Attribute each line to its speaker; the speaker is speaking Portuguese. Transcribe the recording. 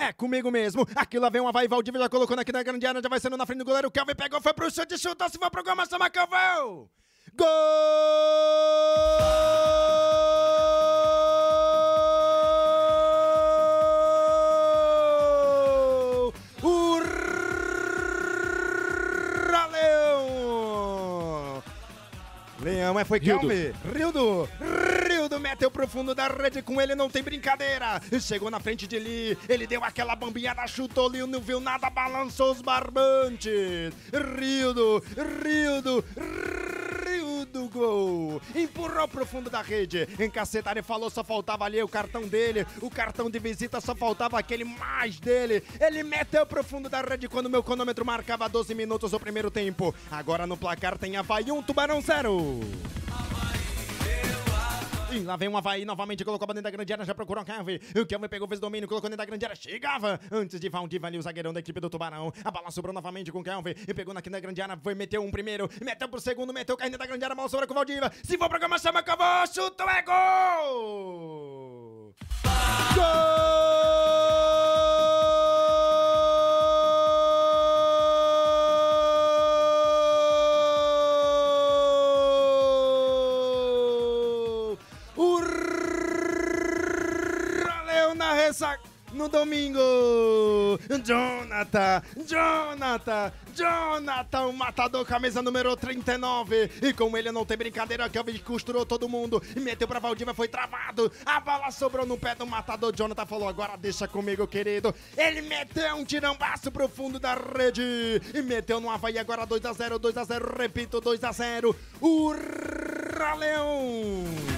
Speaker 1: É comigo mesmo. Aqui lá vem uma vai Valdívia já colocando aqui na grande área, já vai sendo na frente do goleiro. Kelvin pegou, foi pro chute, chutou, se for pro gol, mas Kelvin! Gol! O Leão! Leão, mas foi. Kelvin. Rildo! Rildo meteu pro fundo da rede, com ele não tem brincadeira. Chegou na frente de Lee, ele deu aquela bambiada, chutou Lee, não viu nada, balançou os barbantes. Rildo, Rildo, Rildo, gol. Empurrou pro fundo da rede. Encacetaram e falou, só faltava ali o cartão dele. O cartão de visita só faltava aquele mais dele. Ele meteu pro fundo da rede quando meu cronômetro marcava 12 minutos o primeiro tempo. Agora no placar tem Havaí 1, Tubarão 0. E lá vem o Havaí, novamente colocou pra dentro da grande área, já procurou o Kelvin. O Kelvin pegou, fez domínio, colocou dentro da grande área, chegava antes de Valdiva ali, o zagueirão da equipe do Tubarão. A bola sobrou novamente com o Kelvin e pegou na grande área, foi, meteu um primeiro, meteu pro segundo, meteu caindo da grande área, bola sobra com o Valdiva. Se for pra cama, chama que eu vou, chutou, é gol! Na ressaca no domingo. Jonathan, Jonathan, Jonathan, o matador, camisa número 39. E com ele não tem brincadeira, Kelvin costurou todo mundo e meteu pra Valdívia, foi travado. A bola sobrou no pé do matador. Jonathan falou: agora deixa comigo, querido. Ele meteu um tirambaço pro fundo da rede e meteu no Havaí. Agora 2x0, 2x0, repito, 2x0. O Leão.